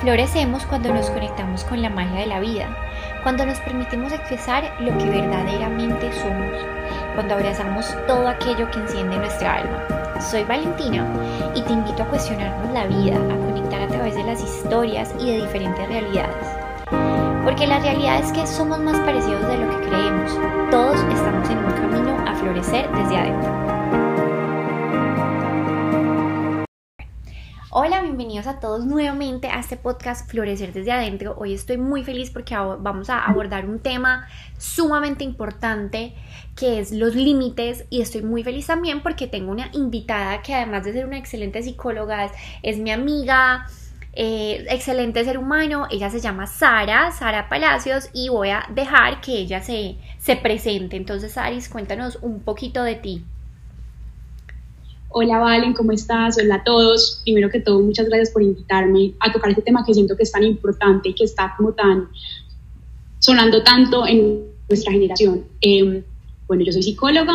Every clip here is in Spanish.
Florecemos cuando nos conectamos con la magia de la vida, cuando nos permitimos expresar lo que verdaderamente somos, cuando abrazamos todo aquello que enciende nuestra alma. Soy Valentina y te invito a cuestionarnos la vida, a conectar a través de las historias y de diferentes realidades. Porque la realidad es que somos más parecidos de lo que creemos. Todos estamos en un camino a florecer desde adentro. A todos nuevamente a este podcast Florecer desde adentro. Hoy estoy muy feliz porque vamos a abordar un tema sumamente importante que es los límites y estoy muy feliz también porque tengo una invitada que además de ser una excelente psicóloga es, mi amiga, eh, excelente ser humano. Ella se llama Sara, Sara Palacios y voy a dejar que ella se, se presente. Entonces, Saris, cuéntanos un poquito de ti. Hola Valen, ¿cómo estás? Hola a todos. Primero que todo, muchas gracias por invitarme a tocar este tema que siento que es tan importante y que está como tan sonando tanto en nuestra generación. Em, bueno, yo soy psicóloga,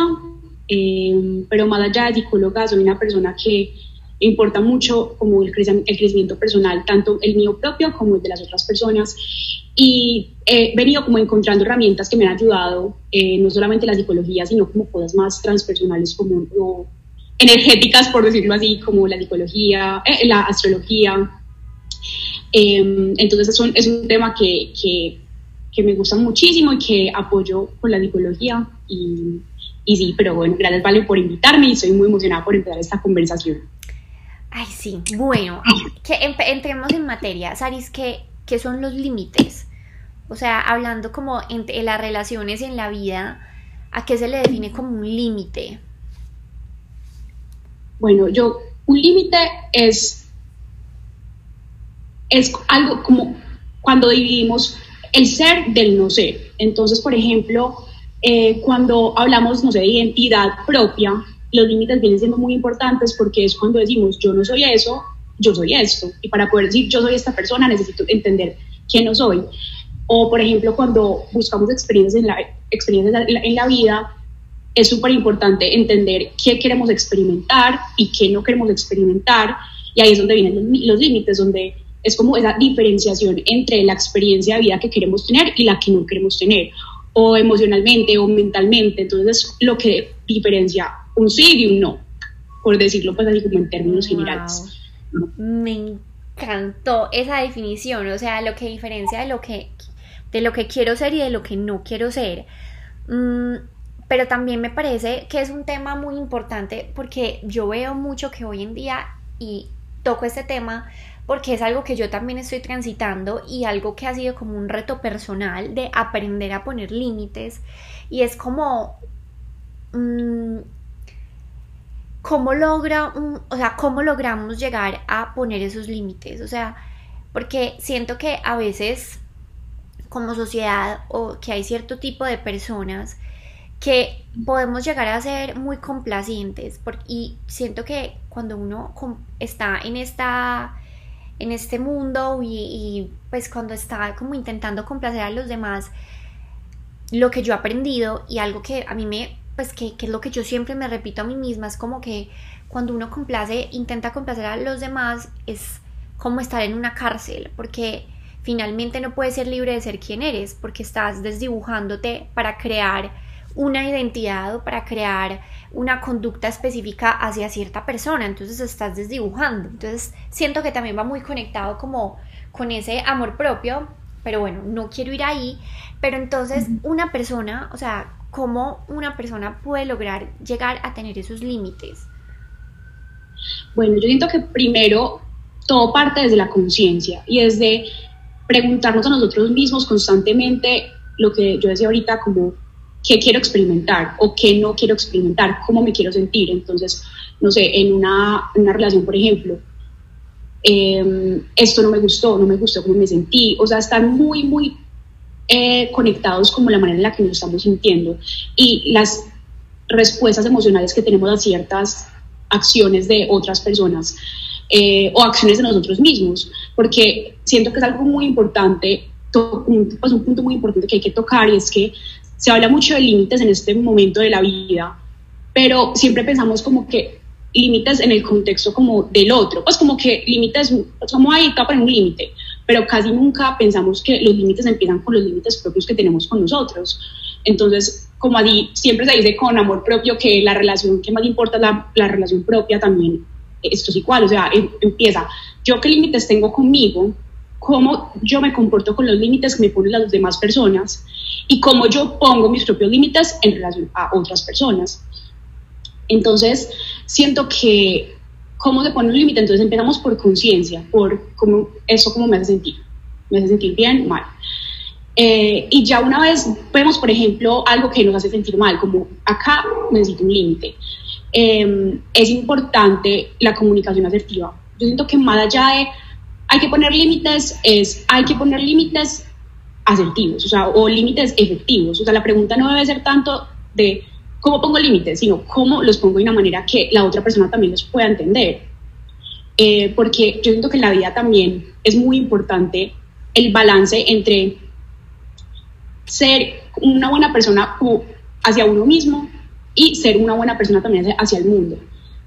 em, pero más allá de psicóloga, soy una persona que importa mucho como el, el crecimiento personal, tanto el mío propio como el de las otras personas. Y he venido como encontrando herramientas que me han ayudado, eh, no solamente la psicología, sino como cosas más transpersonales como energéticas, por decirlo así, como la psicología, eh, la astrología. Em, entonces es un, es un tema que, que, que, me gusta muchísimo y que apoyo con la psicología. Y, y sí, pero bueno, gracias Vale por invitarme y soy muy emocionada por empezar esta conversación. Ay, sí, bueno, que entremos en materia. Saris, ¿qué, ¿qué son los límites? O sea, hablando como entre las relaciones en la vida, ¿a qué se le define como un límite? Bueno, yo, un límite es, es algo como cuando dividimos el ser del no ser. Entonces, por ejemplo, eh, cuando hablamos, no sé, de identidad propia, los límites vienen siendo muy importantes porque es cuando decimos yo no soy eso, yo soy esto. Y para poder decir yo soy esta persona necesito entender quién no soy. O, por ejemplo, cuando buscamos experiencias en la, experiencias en la vida, es súper importante entender qué queremos experimentar y qué no queremos experimentar. Y ahí es donde vienen los, límites, donde es como esa diferenciación entre la experiencia de vida que queremos tener y la que no queremos tener, o emocionalmente o mentalmente. Entonces, es lo que diferencia un sí y un no, por decirlo pues así como en términos generales. Me encantó esa definición, o sea, lo que diferencia de lo que, de lo que quiero ser y de lo que no quiero ser. Mm, pero también me parece que es un tema muy importante porque yo veo mucho que hoy en día y toco este tema porque es algo que yo también estoy transitando y algo que ha sido como un reto personal de aprender a poner límites y es como mm, cómo logra o sea cómo logramos llegar a poner esos límites o sea porque siento que a veces como sociedad o que hay cierto tipo de personas que podemos llegar a ser muy complacientes y siento que cuando uno está en esta en este mundo y, pues cuando está como intentando complacer a los demás lo que yo he aprendido y algo que a mí me pues que, que es lo que yo siempre me repito a mí misma es como que cuando uno complace intenta complacer a los demás es como estar en una cárcel porque finalmente no puedes ser libre de ser quien eres porque estás desdibujándote para crear una identidad o para crear una conducta específica hacia cierta persona, entonces estás desdibujando. Entonces siento que también va muy conectado como con ese amor propio, pero bueno, no quiero ir ahí, pero entonces una persona, o sea, ¿cómo una persona puede lograr llegar a tener esos límites? Bueno, yo siento que primero todo parte desde la conciencia y desde preguntarnos a nosotros mismos constantemente lo que yo decía ahorita como qué quiero experimentar o qué no quiero experimentar, cómo me quiero sentir. Entonces, no sé, en una, una relación, por ejemplo, em, esto no me gustó, no me gustó cómo me sentí. O sea, están muy, muy eh, conectados como la manera en la que nos estamos sintiendo y las respuestas emocionales que tenemos a ciertas acciones de otras personas eh, o acciones de nosotros mismos, porque siento que es algo muy importante, un, pues un punto muy importante que hay que tocar y es que se habla mucho de límites en este momento de la vida, pero siempre pensamos como que límites en el contexto como del otro, pues como que límites, como ahí para un límite, pero casi nunca pensamos que los límites empiezan con los límites propios que tenemos con nosotros. Entonces, como allí siempre se dice con amor propio que la relación que más importa es la, la relación propia también, esto es igual, o sea, em, empieza, yo qué límites tengo conmigo, cómo yo me comporto con los límites que me ponen las demás personas y cómo yo pongo mis propios límites en relación a otras personas. Entonces, siento que cómo se pone un límite, entonces empezamos por conciencia, por cómo eso cómo me hace sentir, me hace sentir bien, mal. Eh, y ya una vez vemos, por ejemplo, algo que nos hace sentir mal, como acá necesito un límite. Em, es importante la comunicación asertiva. Yo siento que más allá de hay que poner límites, es hay que poner límites asertivos, o sea, o límites efectivos. O sea, la pregunta no debe ser tanto de cómo pongo límites, sino cómo los pongo de una manera que la otra persona también los pueda entender. Eh, porque yo siento que en la vida también es muy importante el balance entre ser una buena persona hacia uno mismo y ser una buena persona también hacia el mundo.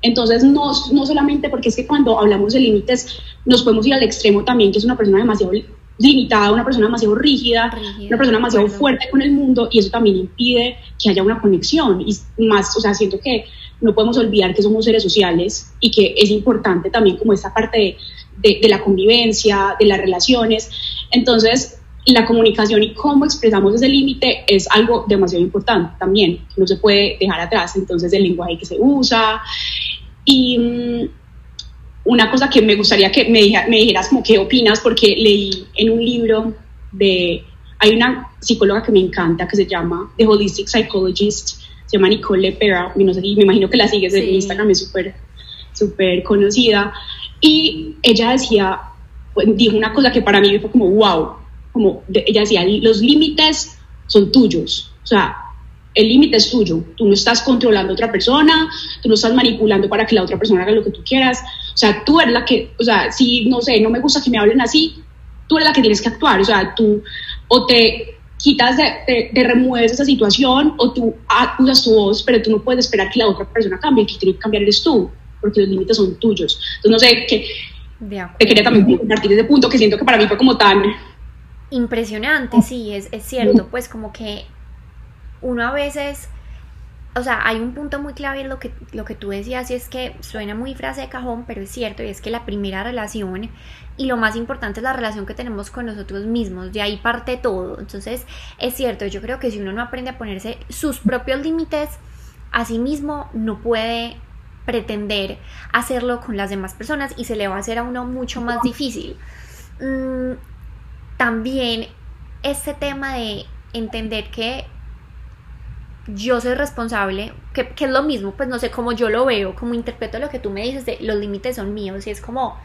Entonces, no, no solamente porque es que cuando hablamos de límites nos podemos ir al extremo también, que es una persona demasiado limitada, una persona demasiado rígida, una persona demasiado fuerte con el mundo y eso también impide que haya una conexión y más, o sea, siento que no podemos olvidar que somos seres sociales y que es importante también como esta parte de, de la convivencia, de las relaciones. Entonces, la comunicación y cómo expresamos ese límite es algo demasiado importante también, no se puede dejar atrás. Entonces, el lenguaje que se usa. Y mm, una cosa que me gustaría que me, me dijeras como qué opinas, porque leí en un libro de, hay una psicóloga que me encanta que se llama The Holistic Psychologist, se llama Nicole Lepera, no sé, me imagino que la sigues en Instagram, es súper, súper conocida, y ella decía, pues, dijo una cosa que para mí fue como, wow, como ella decía, los límites son tuyos, o sea, el límite es tuyo, tú no estás controlando a otra persona, tú no estás manipulando para que la otra persona haga lo que tú quieras, o sea, tú eres la que, o sea, si, no sé, no me gusta que me hablen así, tú eres la que tienes que actuar, o sea, tú o te quitas, de, te, remueves esa situación o tú usas tu voz, pero tú no puedes esperar que la otra persona cambie, el que tiene que cambiar eres tú, porque los límites son tuyos. Entonces, no sé, que te quería también compartir ese punto que siento que para mí fue como tan... Impresionante, sí, es, es cierto, pues como que uno a veces, o sea, hay un punto muy clave en lo que, lo que tú decías y es que suena muy frase de cajón, pero es cierto, y es que la primera relación y lo más importante es la relación que tenemos con nosotros mismos, de ahí parte todo. Entonces, es cierto, yo creo que si uno no aprende a ponerse sus propios límites, a sí mismo no puede pretender hacerlo con las demás personas y se le va a hacer a uno mucho más difícil. Mm, también este tema de entender que yo soy responsable, que, es lo mismo, pues no sé cómo yo lo veo, como interpreto lo que tú me dices de los límites son míos y es como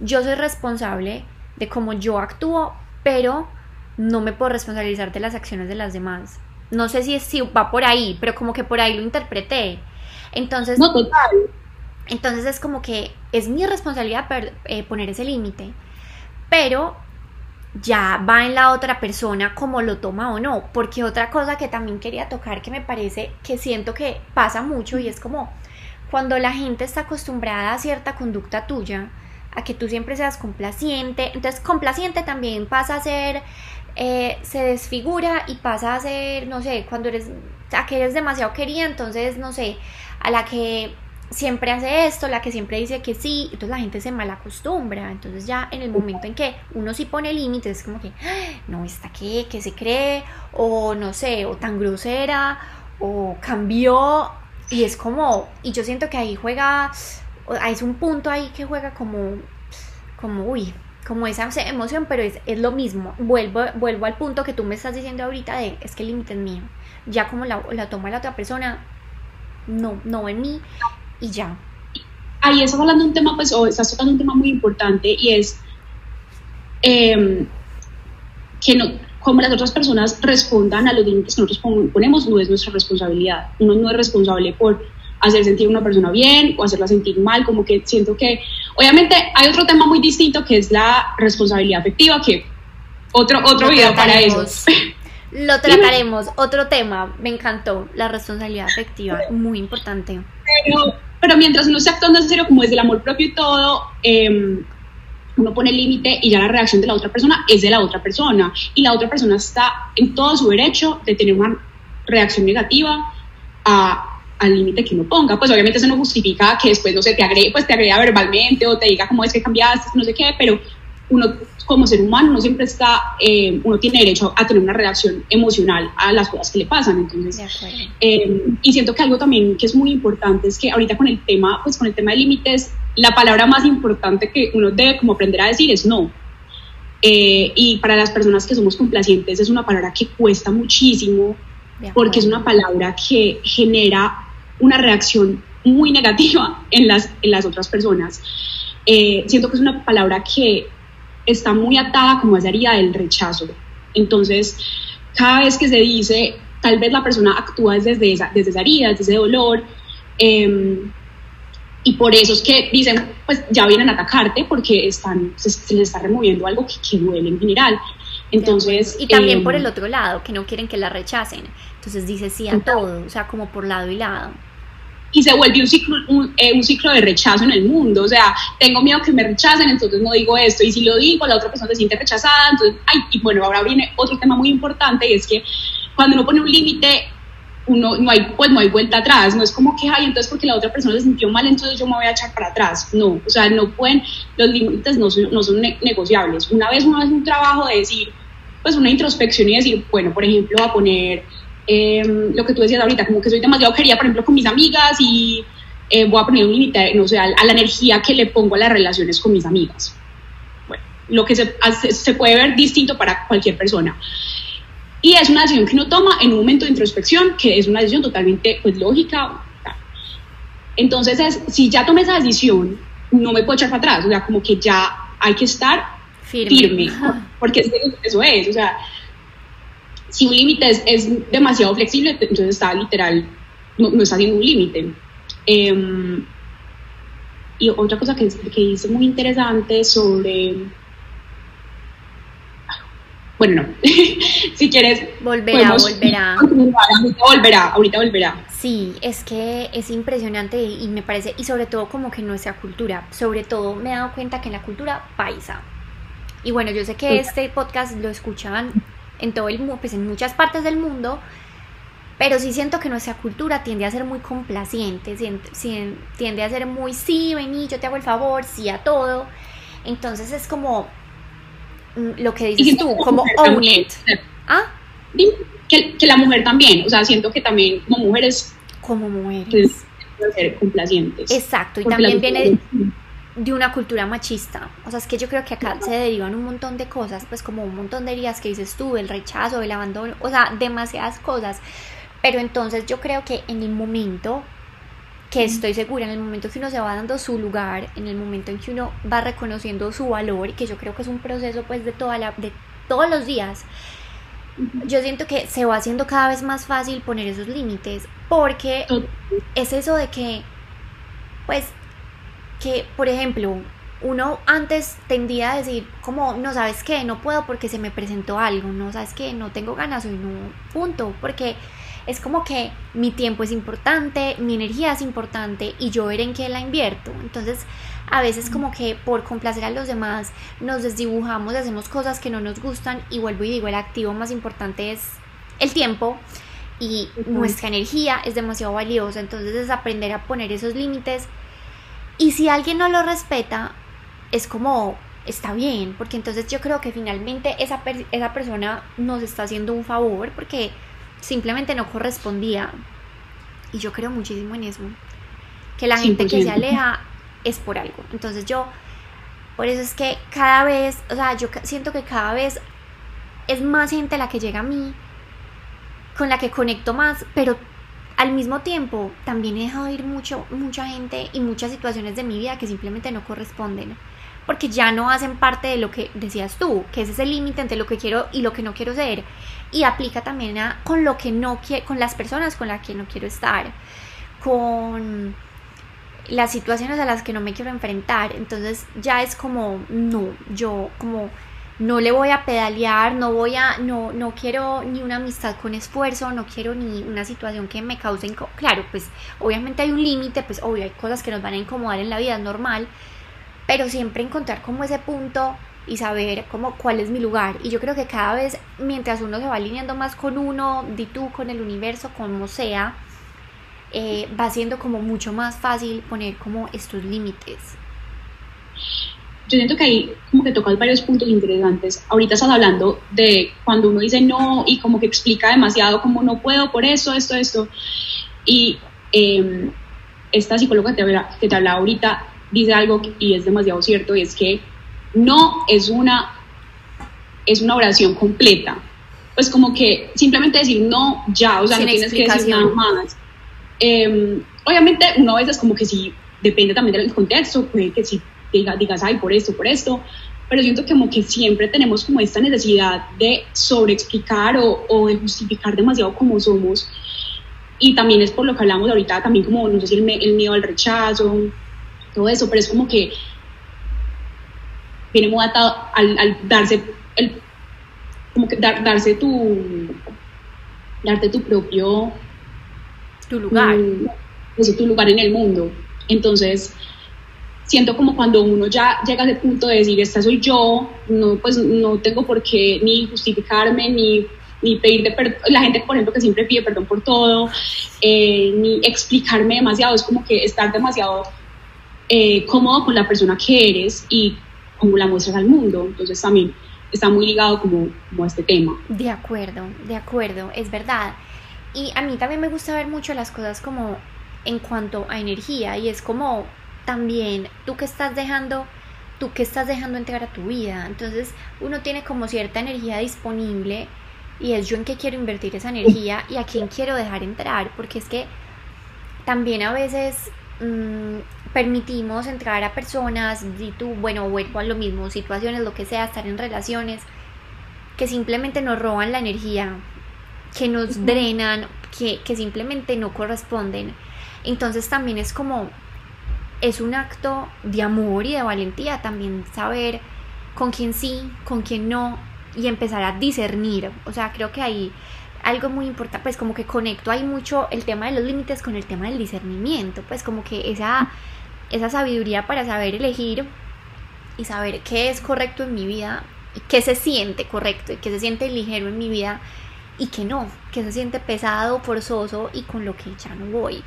yo soy responsable de cómo yo actúo, pero no me puedo responsabilizar de las acciones de las demás. No sé si, si va por ahí, pero como que por ahí lo interpreté. Entonces, no, total. Entonces es como que es mi responsabilidad eh, poner ese límite, pero ya va en la otra persona como lo toma o no. Porque otra cosa que también quería tocar que me parece que siento que pasa mucho y es como cuando la gente está acostumbrada a cierta conducta tuya, a que tú siempre seas complaciente, entonces complaciente también pasa a ser, eh, se desfigura y pasa a ser, no sé, cuando eres, a que eres demasiado querida, entonces, no sé, a la que siempre hace esto, la que siempre dice que sí, entonces la gente se mal acostumbra, entonces ya en el momento en que uno sí pone límites, es como que, no, está qué, que se cree, o no sé, o tan grosera, o cambió, y es como, y yo siento que ahí juega, es un punto ahí que juega como, como, uy, como esa emoción, pero es, es, lo mismo. Vuelvo, vuelvo al punto que tú me estás diciendo ahorita de es que el límite es mío. Ya como la, la toma la otra persona, no, no en mí y ya. Ahí estás hablando de un tema, pues, o estás tocando un tema muy importante y es em, que no, como las otras personas respondan a los límites que nosotros ponemos no es nuestra responsabilidad. Uno no es responsable por hacer sentir a una persona bien o hacerla sentir mal, como que siento que, obviamente hay otro tema muy distinto que es la responsabilidad afectiva, que otro, otro video para eso. Lo trataremos, otro tema, me encantó, la responsabilidad afectiva, muy importante. Pero, pero mientras uno esté actuando en serio, como desde el amor propio y todo, em, uno pone el límite y ya la reacción de la otra persona es de la otra persona y la otra persona está en todo su derecho de tener una reacción negativa al límite que uno ponga. Pues obviamente eso no justifica que después, no sé, te agregue, pues te agrega verbalmente o te diga cómo es que cambiaste, no sé qué, pero uno como ser humano, uno siempre está, eh, uno tiene derecho a tener una reacción emocional a las cosas que le pasan. Entonces, eh, y siento que algo también que es muy importante es que ahorita con el tema, pues con el tema de límites, la palabra más importante que uno debe como aprender a decir es no. Eh, y para las personas que somos complacientes es una palabra que cuesta muchísimo porque es una palabra que genera una reacción muy negativa en las, en las otras personas. siento que es una palabra que está muy atada como esa herida del rechazo. Entonces, cada vez que se dice, tal vez la persona actúa desde esa, desde esa herida, desde ese dolor, em, y por eso es que dicen, pues ya vienen a atacarte porque están, se, les está removiendo algo que, que duele en general. Entonces, y también por em, el otro lado, que no quieren que la rechacen. Entonces dice sí a todo, o sea, como por lado y lado y se vuelve un ciclo, eh, un, ciclo de rechazo en el mundo. O sea, tengo miedo que me rechacen, entonces no digo esto. Y si lo digo, la otra persona se siente rechazada. Entonces, ay, y bueno, ahora viene otro tema muy importante y es que cuando uno pone un límite, uno, no hay, pues no hay vuelta atrás. No es como que, ay, entonces porque la otra persona se sintió mal, entonces yo me voy a echar para atrás. No, o sea, no pueden, los límites no son, no son negociables. Una vez uno hace un trabajo de decir, pues una introspección y decir, bueno, por ejemplo, a poner Em, lo que tú decías ahorita, como que soy demasiado querida, por ejemplo, con mis amigas y eh, voy a poner un límite, no sé, a, la energía que le pongo a las relaciones con mis amigas. Bueno, lo que se, se puede ver distinto para cualquier persona. Y es una decisión que uno toma en un momento de introspección, que es una decisión totalmente pues, lógica. Entonces, es, si ya tomé esa decisión, no me puedo echar para atrás, o sea, como que ya hay que estar firme, porque eso es, o sea, si un límite es, demasiado flexible, entonces está literal, no, está haciendo un límite. Em, y otra cosa que, que hice muy interesante sobre... Bueno, no. si quieres... Volverá, volverá. Ahorita volverá, ahorita volverá. Sí, es que es impresionante y me parece, y sobre todo como que nuestra cultura, sobre todo me he dado cuenta que en la cultura paisa, y bueno, yo sé que este podcast lo escuchaban en todo el mundo, pues en muchas partes del mundo, pero sí siento que nuestra cultura tiende a ser muy complaciente, tiende a ser muy sí, vení, yo te hago el favor, sí a todo. Entonces es como mm, lo que dices tú, como own it. ¿Ah? Que, que, la mujer también, o sea, siento que también como mujeres. Como mujeres. Pues, ser complacientes. Exacto, y también viene de una cultura machista. O sea, es que yo creo que acá se derivan un montón de cosas, pues como un montón de heridas que dices tú, el rechazo, el abandono, o sea, demasiadas cosas. Pero entonces yo creo que en el momento que estoy segura, en el momento que uno se va dando su lugar, en el momento en que uno va reconociendo su valor, y que yo creo que es un proceso pues de toda la, de todos los días, yo siento que se va haciendo cada vez más fácil poner esos límites, porque es eso de que, pues que, por ejemplo, uno antes tendía a decir como, no sabes qué, no puedo porque se me presentó algo, no sabes qué, no tengo ganas hoy, no, punto, porque es como que mi tiempo es importante, mi energía es importante y yo ver en qué la invierto. Entonces, a veces como que por complacer a los demás nos desdibujamos, hacemos cosas que no nos gustan y vuelvo y digo, el activo más importante es el tiempo y nuestra energía es demasiado valiosa, entonces es aprender a poner esos límites y si alguien no lo respeta, es como, está bien, porque entonces yo creo que finalmente esa, esa persona nos está haciendo un favor porque simplemente no correspondía. Y yo creo muchísimo en eso. Que la gente que se aleja es por algo. Entonces yo, por eso es que cada vez, o sea, yo siento que cada vez es más gente la que llega a mí, con la que conecto más, pero al mismo tiempo, también he dejado ir mucho, mucha gente y muchas situaciones de mi vida que simplemente no corresponden, porque ya no hacen parte de lo que decías tú, que ese es el límite entre lo que quiero y lo que no quiero ser, y aplica también a, con lo que no quiero, con las personas con las que no quiero estar, con las situaciones a las que no me quiero enfrentar, entonces ya es como, no, yo como no le voy a pedalear, no voy a, no, no quiero ni una amistad con esfuerzo, no quiero ni una situación que me cause. Claro, pues obviamente hay un límite, pues obvio hay cosas que nos van a incomodar en la vida, normal, pero siempre encontrar como ese punto y saber como cuál es mi lugar. Y yo creo que cada vez, mientras uno se va alineando más con uno, di tú, con el universo, como sea, eh, va siendo como mucho más fácil poner como estos límites. Yo siento que ahí como que tocas varios puntos interesantes. Ahorita estás hablando de cuando uno dice no y como que explica demasiado como no puedo por eso, esto, esto. Y em, esta psicóloga que te, habla, que te hablaba ahorita dice algo y es demasiado cierto y es que no es una, es una oración completa. Pues como que simplemente decir no, ya, o sea, no tienes que decir nada más. Em, obviamente uno a veces como que sí, depende también del contexto, puede que si digas, digas, ay, por esto, por esto, pero siento que como que siempre tenemos como esta necesidad de sobreexplicar o, o de justificar demasiado como somos. Y también es por lo que hablamos ahorita, también como, no sé si el, el miedo al rechazo, todo eso, pero es como que viene muy atado al, darse, el, como que darse tu, darte tu propio... Tu lugar. Tu, tu lugar en el mundo. Entonces, siento como cuando uno ya llega a ese punto de decir, esta soy yo, no, pues no tengo por qué ni justificarme, ni, ni pedir de perdón, la gente, por ejemplo, que siempre pide perdón por todo, eh, ni explicarme demasiado, es como que estar demasiado eh, cómodo con la persona que eres y como la muestras al mundo. Entonces también está muy ligado como, como a este tema. De acuerdo, de acuerdo, es verdad. Y a mí también me gusta ver mucho las cosas como en cuanto a energía y es como también tú que estás dejando, tú que estás dejando entrar a tu vida. Entonces uno tiene como cierta energía disponible y es yo en qué quiero invertir esa energía y a quién quiero dejar entrar, porque es que también a veces mmm, permitimos entrar a personas, y tú, bueno, vuelvo a lo mismo, situaciones, lo que sea, estar en relaciones que simplemente nos roban la energía, que nos drenan, que, que simplemente no corresponden. Entonces también es como, es un acto de amor y de valentía también saber con quién sí, con quién no, y empezar a discernir. O sea, creo que ahí algo muy importante, pues como que conecto ahí mucho el tema de los límites con el tema del discernimiento, pues como que esa esa sabiduría para saber elegir y saber qué es correcto en mi vida y qué se siente correcto y qué se siente ligero en mi vida y qué no, qué se siente pesado, forzoso y con lo que ya no voy.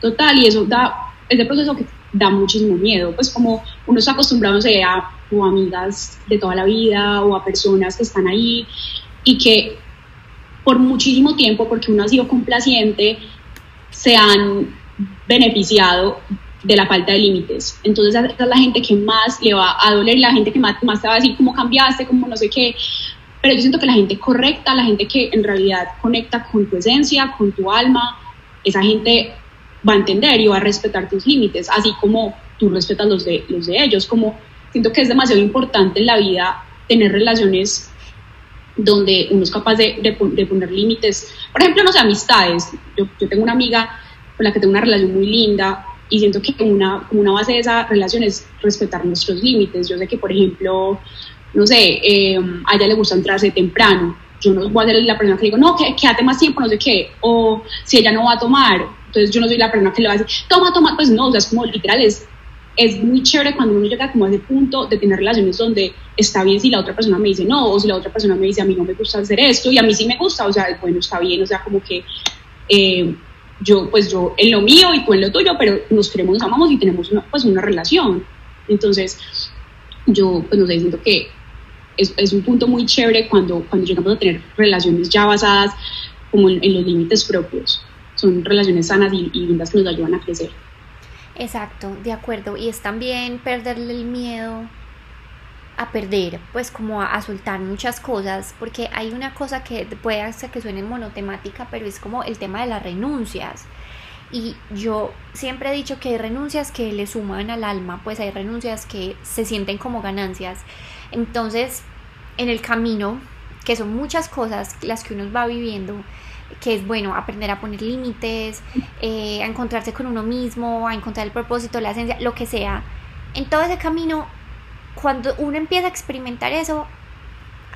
Total, y eso da, ese proceso que da muchísimo miedo, pues como uno está acostumbrado a o amigas de toda la vida o a personas que están ahí y que por muchísimo tiempo, porque uno ha sido complaciente, se han beneficiado de la falta de límites. Entonces esa es la gente que más le va a doler, la gente que más, te va a decir cómo cambiaste, cómo no sé qué. Pero yo siento que la gente correcta, la gente que en realidad conecta con tu esencia, con tu alma, esa gente va a entender y va a respetar tus límites, así como tú respetas los de, los de ellos. Como siento que es demasiado importante en la vida tener relaciones donde uno es capaz de, de, poner límites. Por ejemplo, no sé, amistades. Yo, yo tengo una amiga con la que tengo una relación muy linda y siento que una, una base de esa relación es respetar nuestros límites. Yo sé que, por ejemplo, no sé, eh, a ella le gusta entrarse temprano. Yo no voy a ser la persona que le digo, no, que, quédate más tiempo, no sé qué. O si ella no va a tomar, entonces yo no soy la persona que le va a decir, toma, toma. Pues no, o sea, es como literal, es, es muy chévere cuando uno llega como a ese punto de tener relaciones donde está bien si la otra persona me dice no, o si la otra persona me dice a mí no me gusta hacer esto y a mí sí me gusta, o sea, bueno, está bien, o sea, como que eh, yo, pues yo en lo mío y tú en lo tuyo, pero nos queremos, nos amamos y tenemos una, pues una relación. Entonces, yo, pues no sé, siento que es, es un punto muy chévere cuando, cuando llegamos a tener relaciones ya basadas como en, los límites propios. Son relaciones sanas y, y lindas que nos ayudan a crecer. Exacto, de acuerdo. Y es también perderle el miedo a perder, pues como a, soltar muchas cosas, porque hay una cosa que puede hacer que suene monotemática, pero es como el tema de las renuncias. Y yo siempre he dicho que hay renuncias que le suman al alma, pues hay renuncias que se sienten como ganancias. Entonces, en el camino, que son muchas cosas las que uno va viviendo, que es bueno aprender a poner límites, eh, a encontrarse con uno mismo, a encontrar el propósito, la esencia, lo que sea. En todo ese camino cuando uno empieza a experimentar eso,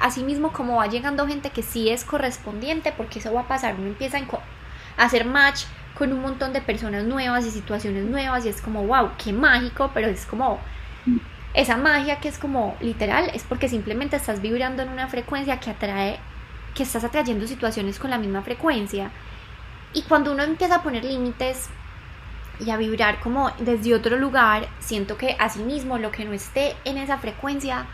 así mismo como va llegando gente que sí es correspondiente, porque eso va a pasar, uno empieza a hacer match con un montón de personas nuevas y situaciones nuevas y es como, wow, qué mágico, pero es como esa magia que es como literal, es porque simplemente estás vibrando en una frecuencia que atrae, que estás atrayendo situaciones con la misma frecuencia. Y cuando uno empieza a poner límites y a vibrar como desde otro lugar, siento que asimismo lo que no esté en esa frecuencia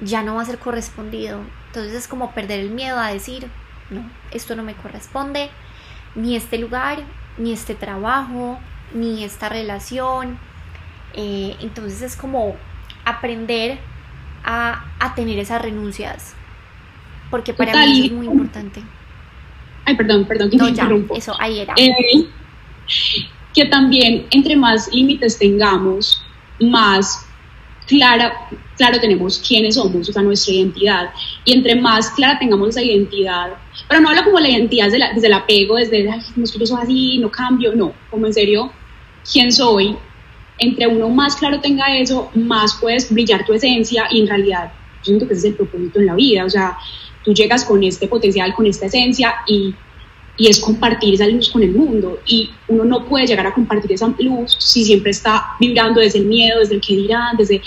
ya no va a ser correspondido. Entonces es como perder el miedo a decir, no, esto no me corresponde, ni este lugar, ni este trabajo, ni esta relación. Eh, entonces es como aprender a, tener esas renuncias, porque para mí es muy importante. Ay, perdón, perdón, que no, ya, Eso, ahí era. Eh, que también entre más límites tengamos, más clara, claro tenemos quiénes somos, o sea, nuestra identidad. Y entre más clara tengamos esa identidad, pero no hablo como la identidad desde, desde el apego, desde, no es que yo soy así, no cambio, no, como en serio, quién soy. Entre uno más claro tenga eso, más puedes brillar tu esencia y en realidad yo siento que ese es el propósito en la vida, o sea, tú llegas con este potencial, con esta esencia y y es compartir esa luz con el mundo. Y uno no puede llegar a compartir esa luz si siempre está vibrando desde el miedo, desde el que dirán, desde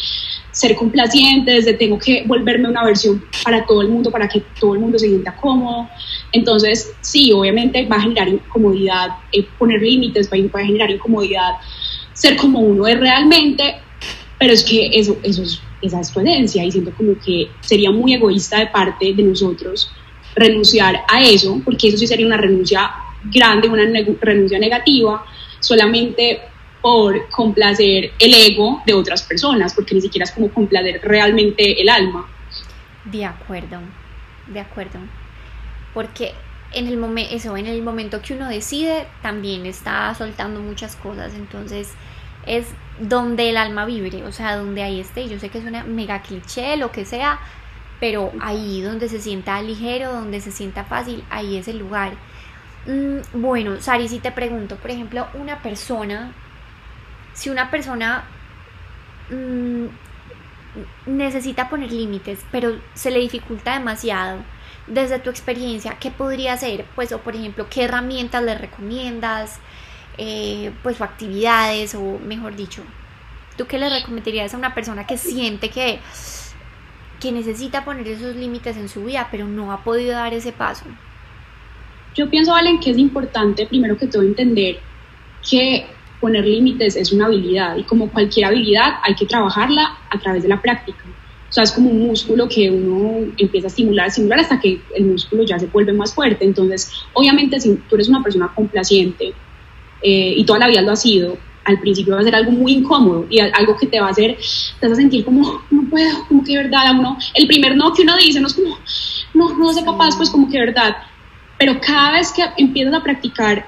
ser complaciente, desde tengo que volverme una versión para todo el mundo, para que todo el mundo se sienta cómodo. Entonces, sí, obviamente va a generar incomodidad, eh, poner límites va, a generar incomodidad, ser como uno es realmente, pero es que eso, eso es, esa es y siento como que sería muy egoísta de parte de nosotros renunciar a eso, porque eso sí sería una renuncia grande, una renuncia negativa, solamente por complacer el ego de otras personas, porque ni siquiera es como complacer realmente el alma. De acuerdo, de acuerdo. Porque en el, momento eso, en el momento que uno decide, también está soltando muchas cosas, entonces es donde el alma vibre, o sea, donde ahí esté. Yo sé que es una mega cliché, lo que sea, pero ahí donde se sienta ligero, donde se sienta fácil, ahí es el lugar. Mm, bueno, Sari, si te pregunto, por ejemplo, una persona, si una persona mm, necesita poner límites, pero se le dificulta demasiado, desde tu experiencia, ¿qué podría hacer? Pues, o por ejemplo, ¿qué herramientas le recomiendas? Eh, pues, o actividades, o mejor dicho, ¿tú qué le recomendarías a una persona que siente que que necesita poner esos límites en su vida, pero no ha podido dar ese paso? Yo pienso, Valen, que es importante primero que todo entender que poner límites es una habilidad y como cualquier habilidad hay que trabajarla a través de la práctica. O sea, es como un músculo que uno empieza a estimular, a estimular hasta que el músculo ya se vuelve más fuerte. Entonces, obviamente, si tú eres una persona complaciente eh, y toda la vida lo ha sido, al principio va a ser algo muy incómodo y algo que te va a hacer, te vas a sentir como, no puedo, como que de verdad, uno, el primer no que uno dice, no es como, no, no sé capaz, pues como que de verdad, pero cada vez que empiezas a practicar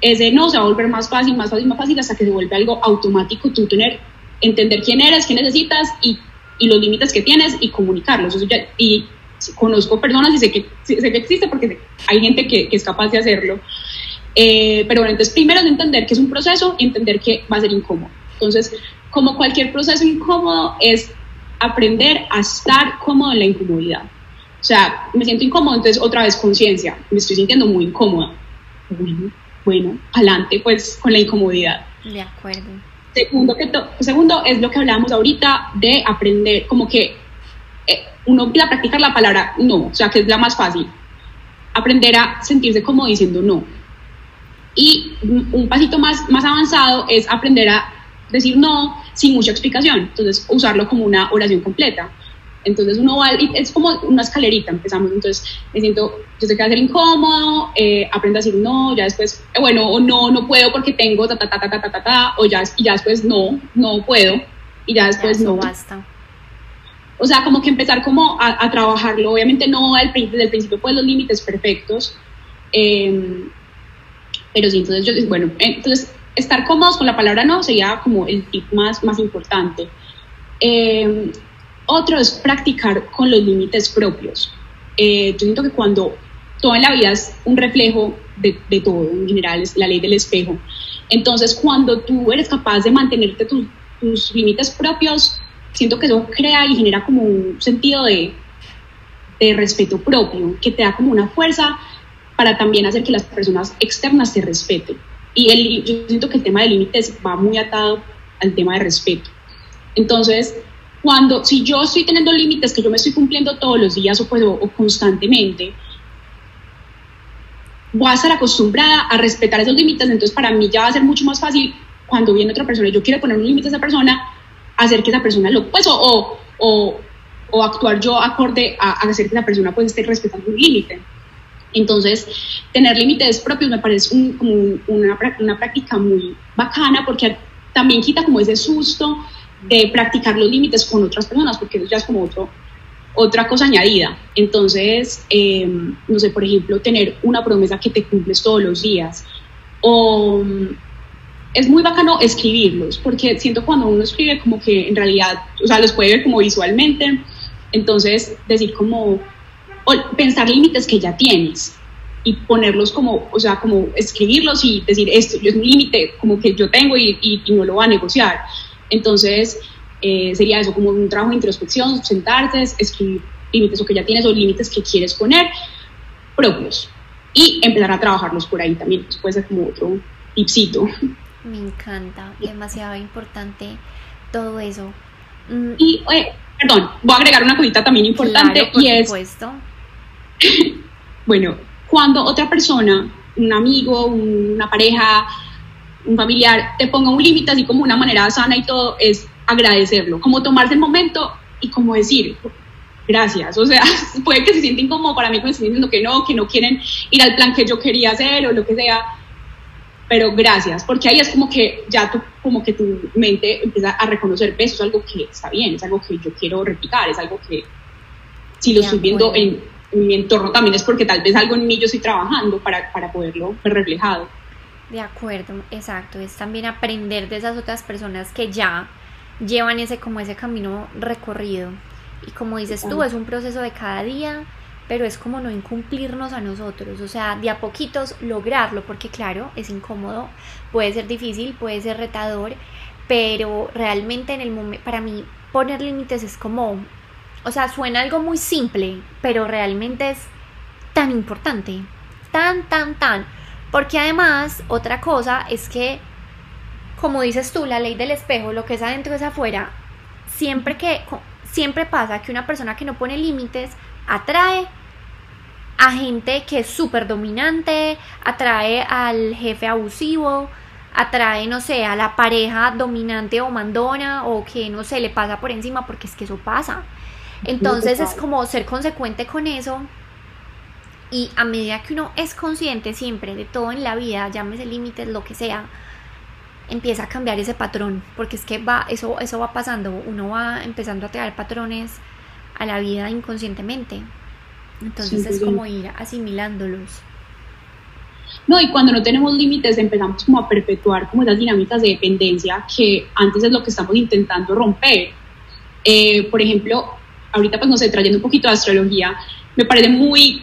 ese no se va a volver más fácil, más fácil, más fácil, hasta que se vuelve algo automático, tú tener, entender quién eres, qué necesitas y, y los límites que tienes y comunicarlos. Eso ya, y conozco personas y sé que, sé que existe porque hay gente que, que es capaz de hacerlo. Eh, pero bueno, entonces primero es entender que es un proceso y entender que va a ser incómodo. Entonces, como cualquier proceso incómodo, es aprender a estar cómodo en la incomodidad. O sea, me siento incómodo, entonces otra vez conciencia, me estoy sintiendo muy incómoda. Bueno, bueno, adelante pues con la incomodidad. De acuerdo. Segundo, que segundo es lo que hablábamos ahorita de aprender, como que eh, uno empieza a practicar la palabra no, o sea, que es la más fácil. Aprender a sentirse como diciendo no y un pasito más, más avanzado es aprender a decir no sin mucha explicación, entonces usarlo como una oración completa. Entonces uno va, es como una escalerita, empezamos, entonces me siento, yo sé que va a ser incómodo, eh, aprendo a decir no, ya después, eh, bueno, o no, no puedo porque tengo ta, ta, ta, ta, ta, ta, ta, o ya, y ya después no, no puedo, y ya después no. basta. O sea, como que empezar como a, a trabajarlo, obviamente no al, desde el principio pues los límites perfectos, eh, pero sí, entonces yo, bueno, entonces estar cómodos con la palabra no sería como el tip más, más importante. Em, otro es practicar con los límites propios. Eh, yo siento que cuando todo en la vida es un reflejo de, de, todo, en general es la ley del espejo. Entonces, cuando tú eres capaz de mantenerte tus límites propios, siento que eso crea y genera como un sentido de, de respeto propio, que te da como una fuerza para también hacer que las personas externas se respeten. Y el, yo siento que el tema de límites va muy atado al tema de respeto. Entonces, cuando, si yo estoy teniendo límites que yo me estoy cumpliendo todos los días o, pues, o, constantemente, voy a estar acostumbrada a respetar esos límites, entonces para mí ya va a ser mucho más fácil cuando viene otra persona y yo quiero poner un límite a esa persona, hacer que esa persona lo, pues, o, o, o actuar yo acorde a, a, hacer que esa persona pues esté respetando un límite. Entonces, tener límites propios me parece un, como una, una práctica muy bacana porque también quita como ese susto de practicar los límites con otras personas, porque eso ya es como otro, otra cosa añadida. Entonces, em, no sé, por ejemplo, tener una promesa que te cumples todos los días. O es muy bacano escribirlos, porque siento cuando uno escribe como que en realidad, o sea, los puede ver como visualmente. Entonces, decir como, pensar límites que ya tienes y ponerlos como, o sea, como escribirlos y decir, esto es un límite como que yo tengo y, y, y no lo va a negociar entonces, eh, sería eso, como un trabajo de introspección, sentarte, escribir límites o que ya tienes o límites que quieres poner propios y empezar a trabajarlos por ahí también. Eso puede ser como otro tipcito. Me encanta, demasiado importante todo eso. Mm. Y, perdón, voy a agregar una cosita también importante y es. Bueno, cuando otra persona, un amigo, una pareja, un familiar te ponga un límite así como una manera sana y todo, es agradecerlo, como tomarse el momento y como decir, gracias, o sea, puede que se sienta incómodo para mí cuando estén diciendo que no, que no quieren ir al plan que yo quería hacer o lo que sea, pero gracias, porque ahí es como que ya tú, como que tu mente empieza a reconocer, eso es algo que está bien, es algo que yo quiero replicar, es algo que si lo estoy viendo en, en, mi entorno también es porque tal vez algo en mí yo estoy trabajando para, para poderlo ver reflejado. De acuerdo, exacto. Es también aprender de esas otras personas que ya llevan ese como ese camino recorrido. Y como dices tú, es un proceso de cada día, pero es como no incumplirnos a nosotros, o sea, de a poquitos lograrlo, porque claro, es incómodo, puede ser difícil, puede ser retador, pero realmente en el momento, para mí poner límites es como, o sea, suena algo muy simple, pero realmente es tan importante, tan, tan, tan, porque además, otra cosa es que, como dices tú, la ley del espejo, lo que es adentro es afuera, siempre que siempre pasa que una persona que no pone límites atrae a gente que es súper dominante, atrae al jefe abusivo, atrae, no sé, a la pareja dominante o mandona o que no sé, le pasa por encima porque es que eso pasa. Entonces es como ser consecuente con eso y a medida que uno es consciente siempre de todo en la vida, llámese límites, lo que sea, empieza a cambiar ese patrón, porque es que va, eso, eso va pasando, uno va empezando a traer patrones a la vida inconscientemente. Entonces es como ir asimilándolos. No, y cuando no tenemos límites empezamos como a perpetuar como esas dinámicas de dependencia que antes es lo que estamos intentando romper. Eh, por ejemplo, ahorita pues no sé, trayendo un poquito de astrología, me parece muy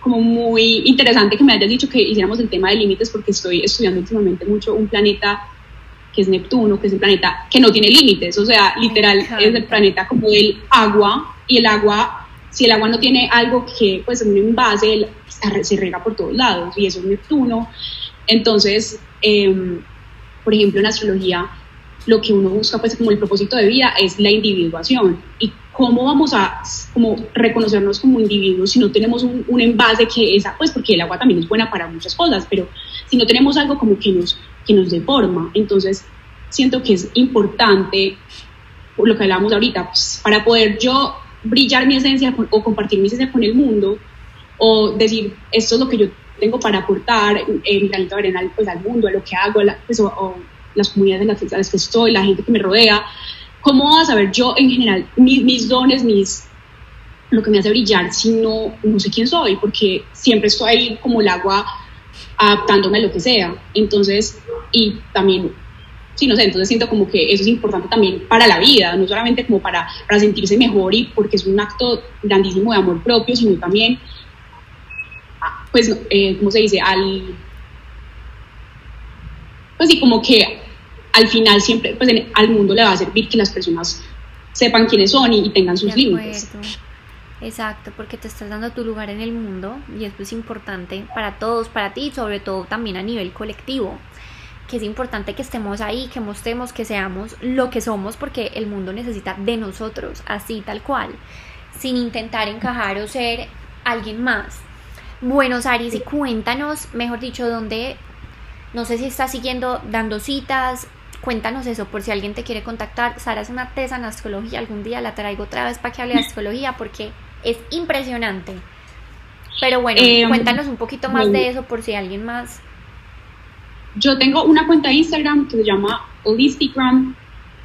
como muy interesante que me hayas dicho que hiciéramos el tema de límites porque estoy estudiando últimamente mucho un planeta que es Neptuno, que es el planeta que no tiene límites, o sea, literal es el planeta como el agua y el agua, si el agua no tiene algo que, pues un envase, se rega por todos lados y eso es Neptuno. Entonces, em, por ejemplo, en astrología, lo que uno busca pues como el propósito de vida es la individuación y ¿cómo vamos a como reconocernos como individuos si no tenemos un, un, envase que esa, pues porque el agua también es buena para muchas cosas, pero si no tenemos algo como que nos, que nos deforma, entonces siento que es importante, por lo que hablábamos ahorita, pues, para poder yo brillar mi esencia o compartir mi esencia con el mundo, o decir, esto es lo que yo tengo para aportar en mi granito de arena pues, al mundo, a lo que hago, pues, o, las comunidades en las que estoy, la gente que me rodea, ¿cómo vas a saber yo en general mis, mis dones, mis, lo que me hace brillar si no, no sé quién soy? Porque siempre estoy ahí como el agua adaptándome a lo que sea. Entonces, y también, sí, no sé, entonces siento como que eso es importante también para la vida, no solamente como para, para sentirse mejor y porque es un acto grandísimo de amor propio, sino también, ah, pues, eh, ¿cómo se dice? Al, pues sí, como que al final siempre pues al mundo le va a servir que las personas sepan quiénes son y, tengan sus límites. Exacto, porque te estás dando tu lugar en el mundo y esto es importante para todos, para ti y sobre todo también a nivel colectivo, que es importante que estemos ahí, que mostremos que seamos lo que somos porque el mundo necesita de nosotros, así tal cual, sin intentar encajar o ser alguien más. Bueno, Saris, y cuéntanos, mejor dicho, dónde, no sé si estás siguiendo dando citas, cuéntanos eso por si alguien te quiere contactar. Sara es una tesa en astrología, algún día la traigo otra vez para que hable de astrología porque es impresionante. Pero bueno, Em, cuéntanos un poquito más bueno. de eso por si alguien más. Yo tengo una cuenta de Instagram que se llama Holistigram.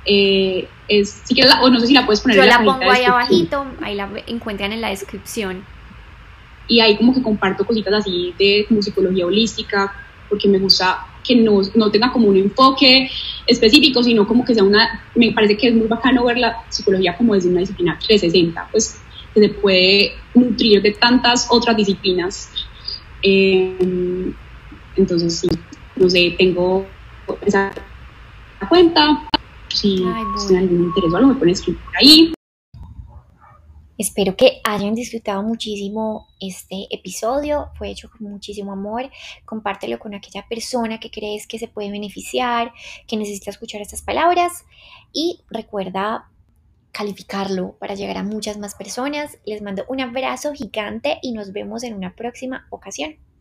Eh, es, si quieres la- o no sé si la puedes poner Yo en la cajita pongo ahí abajito, ahí la encuentran en la descripción. y ahí como que comparto cositas así de como psicología holística, porque me gusta que no, no tenga como un enfoque específico, sino como que sea una, me parece que es muy bacano ver la psicología como desde una disciplina 360, pues que se puede nutrir de tantas otras disciplinas. Eh, entonces sí, no sé, tengo esa cuenta, si tienen algún interés o algo me pueden escribir por ahí. Espero que hayan disfrutado muchísimo este episodio. Fue hecho con muchísimo amor. Compártelo con aquella persona que crees que se puede beneficiar, que necesita escuchar estas palabras. Y recuerda calificarlo para llegar a muchas más personas. Les mando un abrazo gigante y nos vemos en una próxima ocasión.